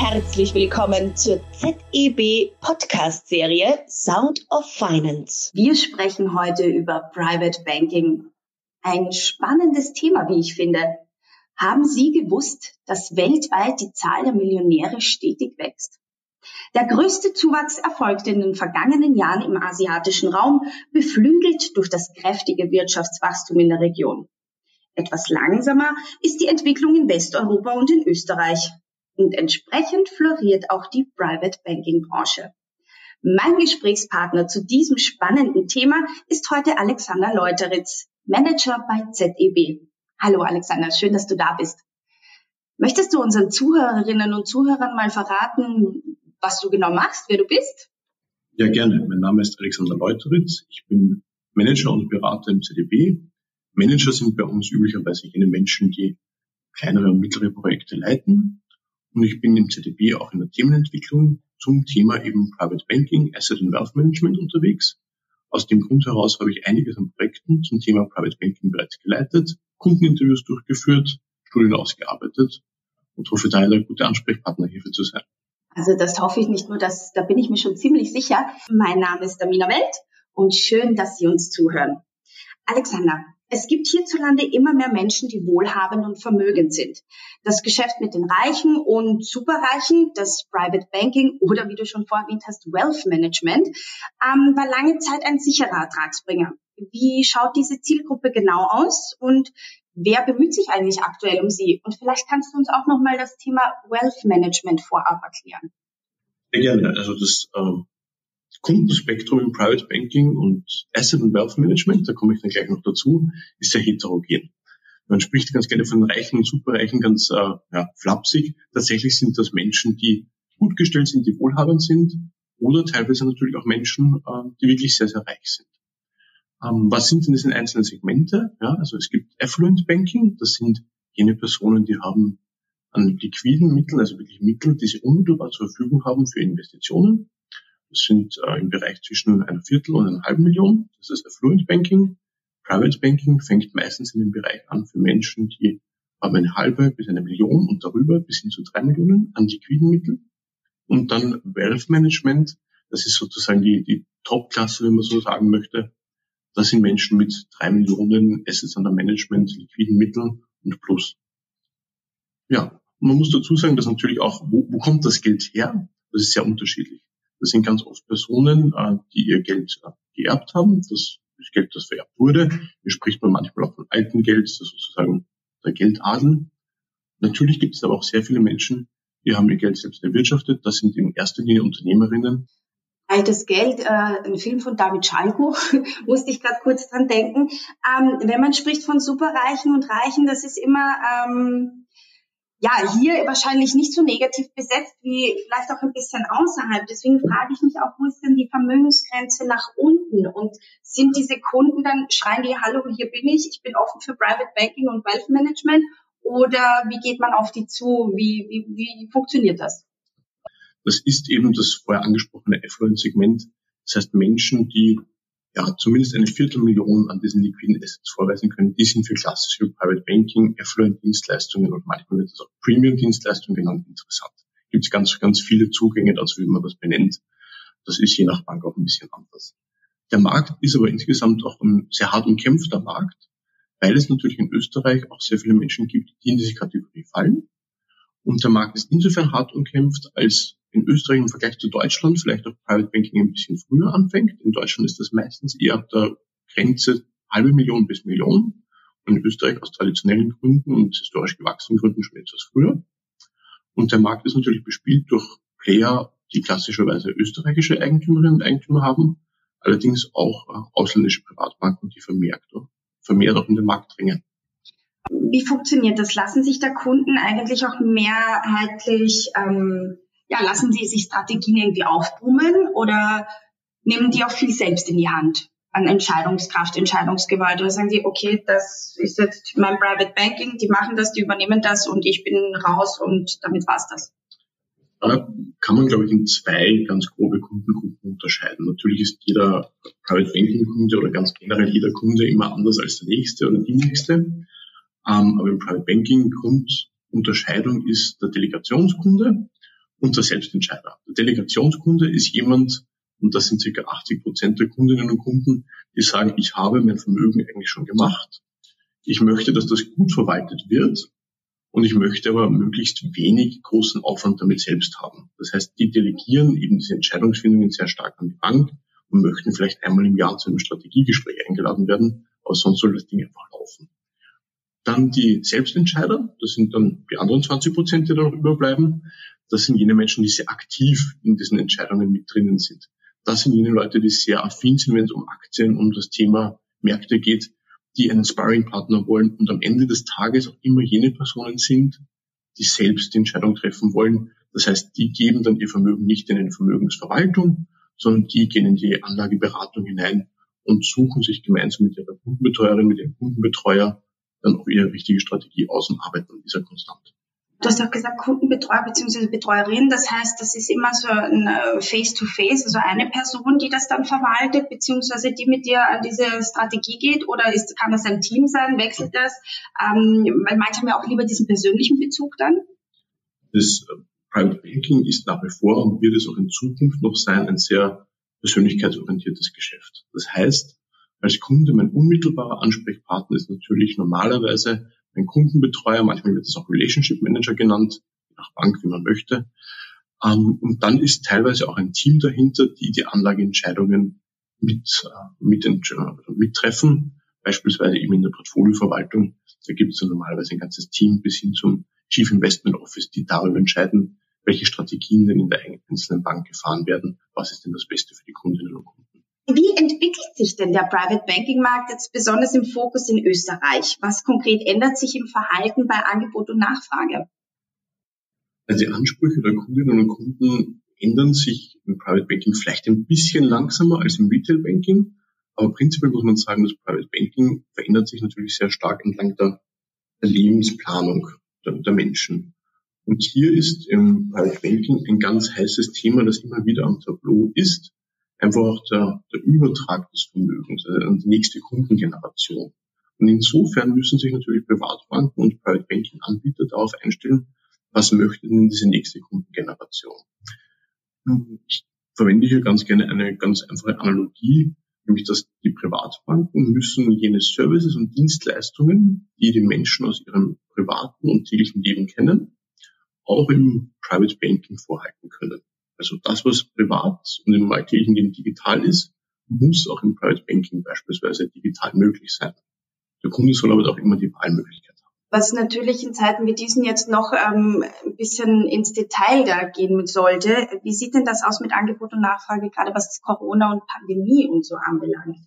herzlich willkommen zur ZEB Podcast Serie Sound of Finance. Wir sprechen heute über Private Banking. Ein spannendes Thema, wie ich finde. Haben Sie gewusst, dass weltweit die Zahl der Millionäre stetig wächst? Der größte Zuwachs erfolgte in den vergangenen Jahren im asiatischen Raum, beflügelt durch das kräftige Wirtschaftswachstum in der Region. Etwas langsamer ist die Entwicklung in Westeuropa und in Österreich. Und entsprechend floriert auch die Private Banking Branche. Mein Gesprächspartner zu diesem spannenden Thema ist heute Alexander Leuteritz, Manager bei ZEB. Hallo Alexander, schön, dass du da bist. Möchtest du unseren Zuhörerinnen und Zuhörern mal verraten, was du genau machst, wer du bist? Ja, gerne. Mein Name ist Alexander Leuteritz. Ich bin Manager und Berater im ZDB. Manager sind bei uns üblicherweise jene Menschen, die kleinere und mittlere Projekte leiten und ich bin im ZDB auch in der Themenentwicklung zum Thema eben Private Banking, Asset and Wealth Management unterwegs. Aus dem Grund heraus habe ich einiges an Projekten zum Thema Private Banking bereits geleitet, Kundeninterviews durchgeführt, Studien ausgearbeitet und hoffe daher der gute Ansprechpartner hierfür zu sein. Also das hoffe ich nicht nur, dass, da bin ich mir schon ziemlich sicher. Mein Name ist Damina Welt und schön, dass Sie uns zuhören. Alexander, es gibt hierzulande immer mehr Menschen, die wohlhabend und vermögend sind. Das Geschäft mit den Reichen und Superreichen, das Private Banking oder wie du schon vorhin hast, Wealth Management, ähm, war lange Zeit ein sicherer Ertragsbringer. Wie schaut diese Zielgruppe genau aus und wer bemüht sich eigentlich aktuell um sie? Und vielleicht kannst du uns auch nochmal das Thema Wealth Management vorab erklären. Sehr gerne. Also das ähm, Kundenspektrum im Private Banking und Asset and Wealth Management, da komme ich dann gleich noch dazu, ist sehr heterogen. Man spricht ganz gerne von Reichen und Superreichen ganz äh, ja, flapsig. Tatsächlich sind das Menschen, die gut gestellt sind, die wohlhabend sind oder teilweise natürlich auch Menschen, äh, die wirklich sehr, sehr reich sind. Ähm, was sind denn diese einzelnen Segmente? Ja, also es gibt Affluent Banking, das sind jene Personen, die haben an liquiden Mitteln, also wirklich Mittel, die sie unmittelbar zur Verfügung haben für Investitionen. Das sind äh, im Bereich zwischen einer Viertel und einer halben Million. Das ist Affluent Banking. Private Banking fängt meistens in dem Bereich an für Menschen, die haben eine halbe bis eine Million und darüber bis hin zu drei Millionen an liquiden Mitteln. Und dann Wealth Management, das ist sozusagen die, die Top-Klasse, wenn man so sagen möchte. Das sind Menschen mit drei Millionen Assets under Management, liquiden Mitteln und plus. Ja, man muss dazu sagen, dass natürlich auch, wo, wo kommt das Geld her? Das ist sehr unterschiedlich. Das sind ganz oft Personen, äh, die ihr Geld äh, geerbt haben. Das ist Geld, das vererbt wurde. Hier spricht man manchmal auch von alten Geld, das ist sozusagen der Geldadel. Natürlich gibt es aber auch sehr viele Menschen, die haben ihr Geld selbst erwirtschaftet. Das sind in erster Linie Unternehmerinnen. Altes Geld, äh, ein Film von David Schalko, musste ich gerade kurz dran denken. Ähm, wenn man spricht von Superreichen und Reichen, das ist immer ähm, ja, hier wahrscheinlich nicht so negativ besetzt wie vielleicht auch ein bisschen außerhalb. Deswegen frage ich mich auch, wo ist denn die Vermögensgrenze nach unten? Und sind diese Kunden dann, schreien die, hallo, hier bin ich, ich bin offen für Private Banking und Wealth Management? Oder wie geht man auf die zu? Wie, wie, wie funktioniert das? Das ist eben das vorher angesprochene Affluent-Segment. Das heißt Menschen, die ja, zumindest eine Viertelmillion an diesen liquiden Assets vorweisen können, die sind für klassische Private Banking, Affluent-Dienstleistungen und manchmal wird das auch Premium-Dienstleistungen genannt interessant. Gibt es ganz, ganz viele Zugänge dazu, wie man das benennt. Das ist je nach Bank auch ein bisschen anders. Der Markt ist aber insgesamt auch ein sehr hart umkämpfter Markt, weil es natürlich in Österreich auch sehr viele Menschen gibt, die in diese Kategorie fallen. Und der Markt ist insofern hart umkämpft, als in Österreich im Vergleich zu Deutschland vielleicht auch Private Banking ein bisschen früher anfängt. In Deutschland ist das meistens eher ab der Grenze halbe Million bis Million. Und in Österreich aus traditionellen Gründen und historisch gewachsenen Gründen schon etwas früher. Und der Markt ist natürlich bespielt durch Player, die klassischerweise österreichische Eigentümerinnen und Eigentümer haben, allerdings auch äh, ausländische Privatbanken, die vermehrt, vermehrt auch in den Markt drängen. Wie funktioniert das? Lassen sich da Kunden eigentlich auch mehrheitlich ähm, ja, lassen Sie sich Strategien irgendwie aufbrummen oder nehmen die auch viel selbst in die Hand an Entscheidungskraft, Entscheidungsgewalt oder sagen die, okay, das ist jetzt mein Private Banking, die machen das, die übernehmen das und ich bin raus und damit war's das. Da kann man, glaube ich, in zwei ganz grobe Kundengruppen unterscheiden. Natürlich ist jeder Private Banking Kunde oder ganz generell jeder Kunde immer anders als der nächste oder die nächste. Ähm, aber im Private Banking Grundunterscheidung ist der Delegationskunde und der Selbstentscheider. Der Delegationskunde ist jemand, und das sind circa 80 Prozent der Kundinnen und Kunden, die sagen, ich habe mein Vermögen eigentlich schon gemacht. Ich möchte, dass das gut verwaltet wird. Und ich möchte aber möglichst wenig großen Aufwand damit selbst haben. Das heißt, die delegieren eben diese Entscheidungsfindungen sehr stark an die Bank und möchten vielleicht einmal im Jahr zu einem Strategiegespräch eingeladen werden, aber sonst soll das Ding einfach laufen. Dann die Selbstentscheider, das sind dann die anderen 20 Prozent, die da noch überbleiben. Das sind jene Menschen, die sehr aktiv in diesen Entscheidungen mit drinnen sind. Das sind jene Leute, die sehr affin sind, wenn es um Aktien, um das Thema Märkte geht, die einen Sparringpartner wollen und am Ende des Tages auch immer jene Personen sind, die selbst die Entscheidung treffen wollen. Das heißt, die geben dann ihr Vermögen nicht in eine Vermögensverwaltung, sondern die gehen in die Anlageberatung hinein und suchen sich gemeinsam mit ihrer Kundenbetreuerin, mit ihrem Kundenbetreuer dann auch ihre richtige Strategie aus und arbeiten an dieser konstant. Du hast auch gesagt Kundenbetreuer bzw. Betreuerin. Das heißt, das ist immer so ein äh, Face-to-Face, -face, also eine Person, die das dann verwaltet, beziehungsweise die mit dir an diese Strategie geht. Oder ist, kann das ein Team sein? Wechselt das? Ähm, weil manche haben ja auch lieber diesen persönlichen Bezug dann. Das äh, Private Banking ist nach wie vor und wird es auch in Zukunft noch sein, ein sehr persönlichkeitsorientiertes Geschäft. Das heißt, als Kunde mein unmittelbarer Ansprechpartner ist natürlich normalerweise ein Kundenbetreuer, manchmal wird es auch Relationship Manager genannt, nach Bank, wie man möchte. Ähm, und dann ist teilweise auch ein Team dahinter, die die Anlageentscheidungen mit, äh, mit, mittreffen, beispielsweise eben in der Portfolioverwaltung. Da gibt es dann normalerweise ein ganzes Team bis hin zum Chief Investment Office, die darüber entscheiden, welche Strategien denn in der einzelnen Bank gefahren werden, was ist denn das Beste für die Kundinnen und Kunden. Wie entwickelt sich denn der Private Banking Markt jetzt besonders im Fokus in Österreich? Was konkret ändert sich im Verhalten bei Angebot und Nachfrage? Also die Ansprüche der Kundinnen und Kunden ändern sich im Private Banking vielleicht ein bisschen langsamer als im Retail Banking. Aber prinzipiell muss man sagen, das Private Banking verändert sich natürlich sehr stark entlang der Lebensplanung der, der Menschen. Und hier ist im Private Banking ein ganz heißes Thema, das immer wieder am Tableau ist einfach der, der Übertrag des Vermögens also an die nächste Kundengeneration. Und insofern müssen sich natürlich Privatbanken und Private Banking Anbieter darauf einstellen, was möchte denn diese nächste Kundengeneration. Ich verwende hier ganz gerne eine ganz einfache Analogie, nämlich dass die Privatbanken müssen jene Services und Dienstleistungen, die die Menschen aus ihrem privaten und täglichen Leben kennen, auch im Private Banking vorhalten können. Also das, was privat und im alltäglichen Leben digital ist, muss auch im Private Banking beispielsweise digital möglich sein. Der Kunde soll aber auch immer die Wahlmöglichkeit haben. Was natürlich in Zeiten wie diesen jetzt noch ähm, ein bisschen ins Detail da gehen sollte. Wie sieht denn das aus mit Angebot und Nachfrage, gerade was Corona und Pandemie und so anbelangt?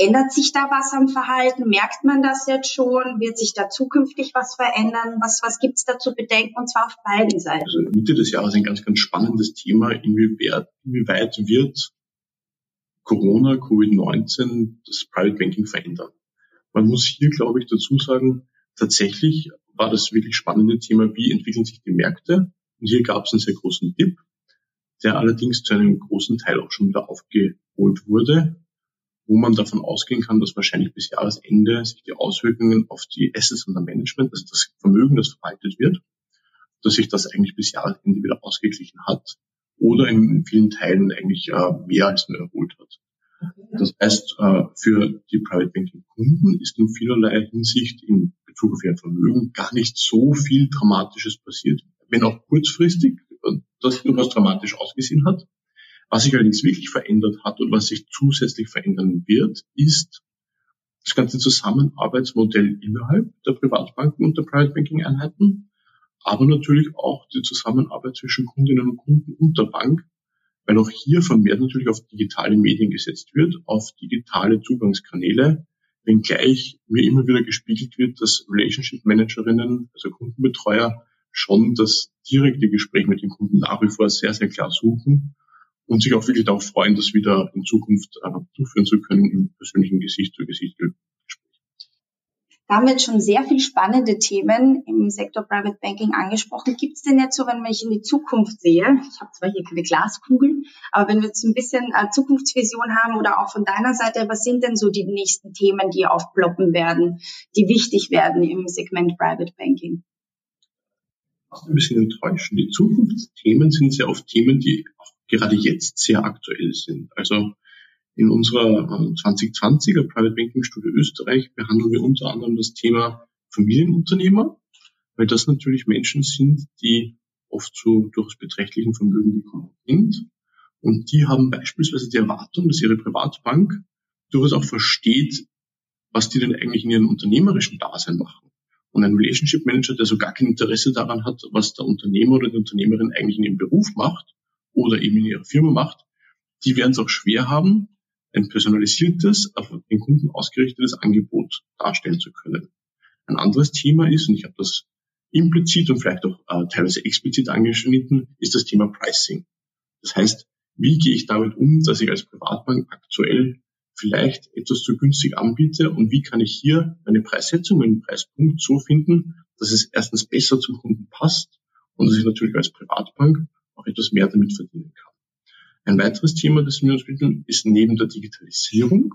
Ändert sich da was am Verhalten? Merkt man das jetzt schon? Wird sich da zukünftig was verändern? Was, was gibt's da zu bedenken? Und zwar auf beiden Seiten. Also Mitte des Jahres ein ganz, ganz spannendes Thema. Inwieweit, inwieweit wird Corona, Covid-19 das Private Banking verändern? Man muss hier, glaube ich, dazu sagen, tatsächlich war das wirklich spannende Thema, wie entwickeln sich die Märkte? Und hier gab es einen sehr großen Dip, der allerdings zu einem großen Teil auch schon wieder aufgeholt wurde wo man davon ausgehen kann, dass wahrscheinlich bis Jahresende sich die Auswirkungen auf die Assets und Management, also das Vermögen, das verwaltet wird, dass sich das eigentlich bis Jahresende wieder ausgeglichen hat oder in vielen Teilen eigentlich äh, mehr als nur erholt hat. Das heißt, äh, für die Private Banking Kunden ist in vielerlei Hinsicht in Bezug auf ihr Vermögen gar nicht so viel Dramatisches passiert. Wenn auch kurzfristig äh, das durchaus dramatisch ausgesehen hat. Was sich allerdings wirklich verändert hat und was sich zusätzlich verändern wird, ist das ganze Zusammenarbeitsmodell innerhalb der Privatbanken und der Private Banking Einheiten, aber natürlich auch die Zusammenarbeit zwischen Kundinnen und Kunden und der Bank, weil auch hier vermehrt natürlich auf digitale Medien gesetzt wird, auf digitale Zugangskanäle, wenngleich mir immer wieder gespiegelt wird, dass Relationship Managerinnen, also Kundenbetreuer, schon das direkte Gespräch mit den Kunden nach wie vor sehr, sehr klar suchen und sich auch wirklich darauf freuen, das wieder in Zukunft äh, durchführen zu können im persönlichen Gesicht zu Gesicht Gespräch. Da haben wir jetzt schon sehr viele spannende Themen im Sektor Private Banking angesprochen. Gibt es denn jetzt so, wenn ich in die Zukunft sehe, ich habe zwar hier keine Glaskugel, aber wenn wir jetzt ein bisschen äh, Zukunftsvision haben oder auch von deiner Seite, was sind denn so die nächsten Themen, die aufploppen werden, die wichtig werden im Segment Private Banking? fast ein bisschen enttäuschen. Die Zukunftsthemen sind sehr oft Themen, die gerade jetzt sehr aktuell sind. Also in unserer 2020er äh, Private Banking Studie Österreich behandeln wir unter anderem das Thema Familienunternehmer, weil das natürlich Menschen sind, die oft zu durchaus beträchtlichen Vermögen gekommen sind. Und die haben beispielsweise die Erwartung, dass ihre Privatbank durchaus auch versteht, was die denn eigentlich in ihrem unternehmerischen Dasein machen. Und ein Relationship Manager, der so gar kein Interesse daran hat, was der Unternehmer oder die Unternehmerin eigentlich in ihrem Beruf macht oder eben in ihrer Firma macht, die werden es auch schwer haben, ein personalisiertes, auf den Kunden ausgerichtetes Angebot darstellen zu können. Ein anderes Thema ist, und ich habe das implizit und vielleicht auch äh, teilweise explizit angeschnitten, ist das Thema Pricing. Das heißt, wie gehe ich damit um, dass ich als Privatbank aktuell vielleicht etwas zu günstig anbiete und wie kann ich hier meine Preissetzung, meinen Preispunkt so finden, dass es erstens besser zum Kunden passt und dass ich natürlich als Privatbank auch etwas mehr damit verdienen kann. Ein weiteres Thema, das wir uns widmen, ist neben der Digitalisierung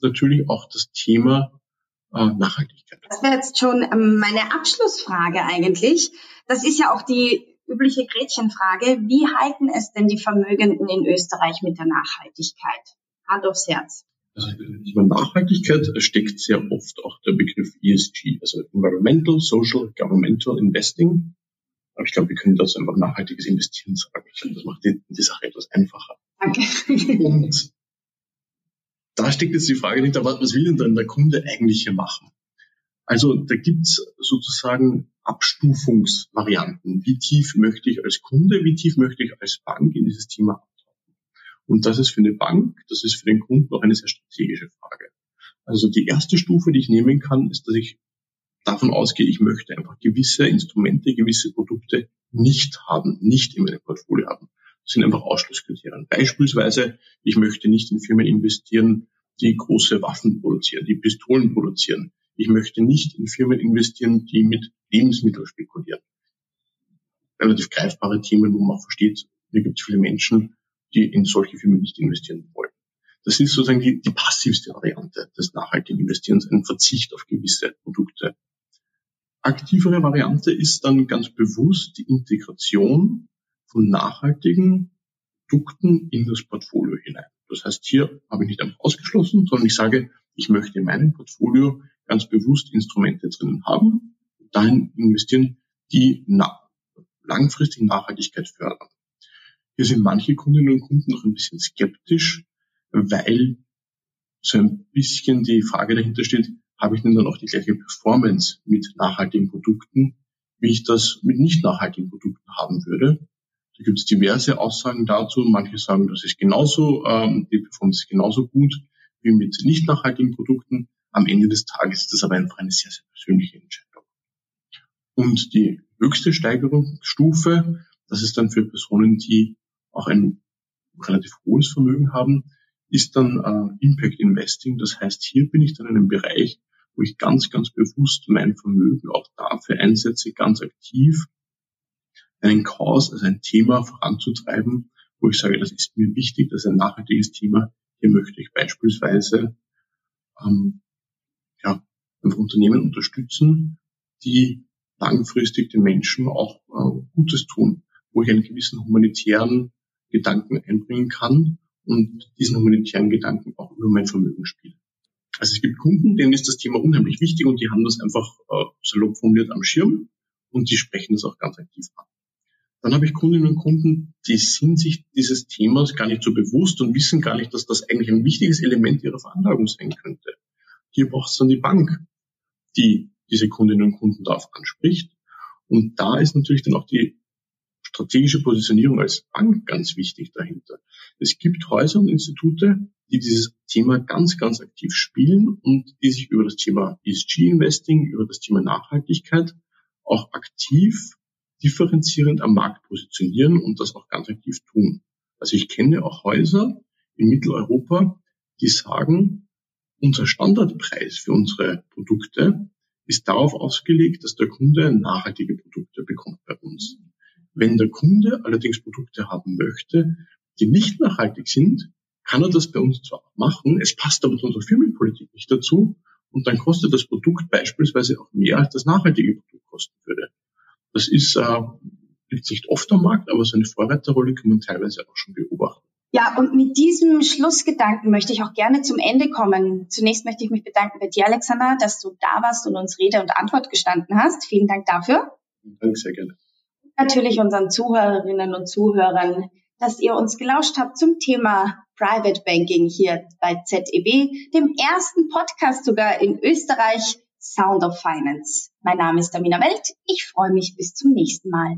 natürlich auch das Thema äh, Nachhaltigkeit. Das wäre jetzt schon ähm, meine Abschlussfrage eigentlich. Das ist ja auch die übliche Gretchenfrage. Wie halten es denn die Vermögenden in Österreich mit der Nachhaltigkeit? Hand aufs Herz. Also Thema Nachhaltigkeit steckt sehr oft auch der Begriff ESG, also Environmental, Social, Governmental Investing. Aber ich glaube, wir können dazu einfach nachhaltiges Investieren sagen. Ich glaube, das macht die, die Sache etwas einfacher. Danke. Und da steckt jetzt die Frage nicht, was will denn dann der Kunde eigentlich hier machen? Also da gibt's sozusagen Abstufungsvarianten. Wie tief möchte ich als Kunde, wie tief möchte ich als Bank in dieses Thema abtauchen? Und das ist für eine Bank, das ist für den Kunden auch eine sehr strategische Frage. Also die erste Stufe, die ich nehmen kann, ist, dass ich davon ausgehe, ich möchte einfach gewisse Instrumente, gewisse Produkte nicht haben, nicht in meinem Portfolio haben. Das sind einfach Ausschlusskriterien. Beispielsweise, ich möchte nicht in Firmen investieren, die große Waffen produzieren, die Pistolen produzieren. Ich möchte nicht in Firmen investieren, die mit Lebensmitteln spekulieren. Relativ greifbare Themen, wo man auch versteht, hier gibt es viele Menschen, die in solche Firmen nicht investieren wollen. Das ist sozusagen die, die passivste Variante des nachhaltigen Investierens, ein Verzicht auf gewisse Produkte aktivere Variante ist dann ganz bewusst die Integration von nachhaltigen Produkten in das Portfolio hinein. Das heißt, hier habe ich nicht einfach ausgeschlossen, sondern ich sage, ich möchte in meinem Portfolio ganz bewusst Instrumente drinnen haben, dahin investieren, die na langfristig Nachhaltigkeit fördern. Hier sind manche Kundinnen und Kunden noch ein bisschen skeptisch, weil so ein bisschen die Frage dahinter steht, habe ich denn dann auch die gleiche Performance mit nachhaltigen Produkten, wie ich das mit nicht nachhaltigen Produkten haben würde. Da gibt es diverse Aussagen dazu. Manche sagen, das ist genauso, ähm, die Performance ist genauso gut wie mit nicht nachhaltigen Produkten. Am Ende des Tages ist das aber einfach eine sehr, sehr persönliche Entscheidung. Und die höchste Steigerungsstufe, das ist dann für Personen, die auch ein relativ hohes Vermögen haben, ist dann äh, Impact Investing. Das heißt, hier bin ich dann in einem Bereich, wo ich ganz, ganz bewusst mein Vermögen auch dafür einsetze, ganz aktiv einen Cause, also ein Thema voranzutreiben, wo ich sage, das ist mir wichtig, das ist ein nachhaltiges Thema. Hier möchte ich beispielsweise ähm, ja, Unternehmen unterstützen, die langfristig den Menschen auch äh, Gutes tun, wo ich einen gewissen humanitären Gedanken einbringen kann und diesen humanitären Gedanken auch über mein Vermögen spiele. Also es gibt Kunden, denen ist das Thema unheimlich wichtig und die haben das einfach äh, salopp formuliert am Schirm und die sprechen das auch ganz aktiv an. Dann habe ich Kundinnen und Kunden, die sind sich dieses Themas gar nicht so bewusst und wissen gar nicht, dass das eigentlich ein wichtiges Element ihrer Veranlagung sein könnte. Hier braucht es dann die Bank, die diese Kundinnen und Kunden darauf anspricht. Und da ist natürlich dann auch die strategische Positionierung als Bank ganz wichtig dahinter. Es gibt Häuser und Institute, die dieses Thema ganz, ganz aktiv spielen und die sich über das Thema ESG-Investing, über das Thema Nachhaltigkeit auch aktiv differenzierend am Markt positionieren und das auch ganz aktiv tun. Also ich kenne auch Häuser in Mitteleuropa, die sagen, unser Standardpreis für unsere Produkte ist darauf ausgelegt, dass der Kunde nachhaltige Produkte bekommt bei uns. Wenn der Kunde allerdings Produkte haben möchte, die nicht nachhaltig sind, kann er das bei uns zwar machen, es passt aber zu unserer Firmenpolitik nicht dazu und dann kostet das Produkt beispielsweise auch mehr, als das nachhaltige Produkt kosten würde. Das ist, äh, liegt nicht oft am Markt, aber so eine Vorreiterrolle kann man teilweise auch schon beobachten. Ja, und mit diesem Schlussgedanken möchte ich auch gerne zum Ende kommen. Zunächst möchte ich mich bedanken bei dir, Alexander, dass du da warst und uns Rede und Antwort gestanden hast. Vielen Dank dafür. Danke, sehr gerne. Natürlich unseren Zuhörerinnen und Zuhörern, dass ihr uns gelauscht habt zum Thema Private Banking hier bei ZEB, dem ersten Podcast sogar in Österreich, Sound of Finance. Mein Name ist Damina Welt. Ich freue mich bis zum nächsten Mal.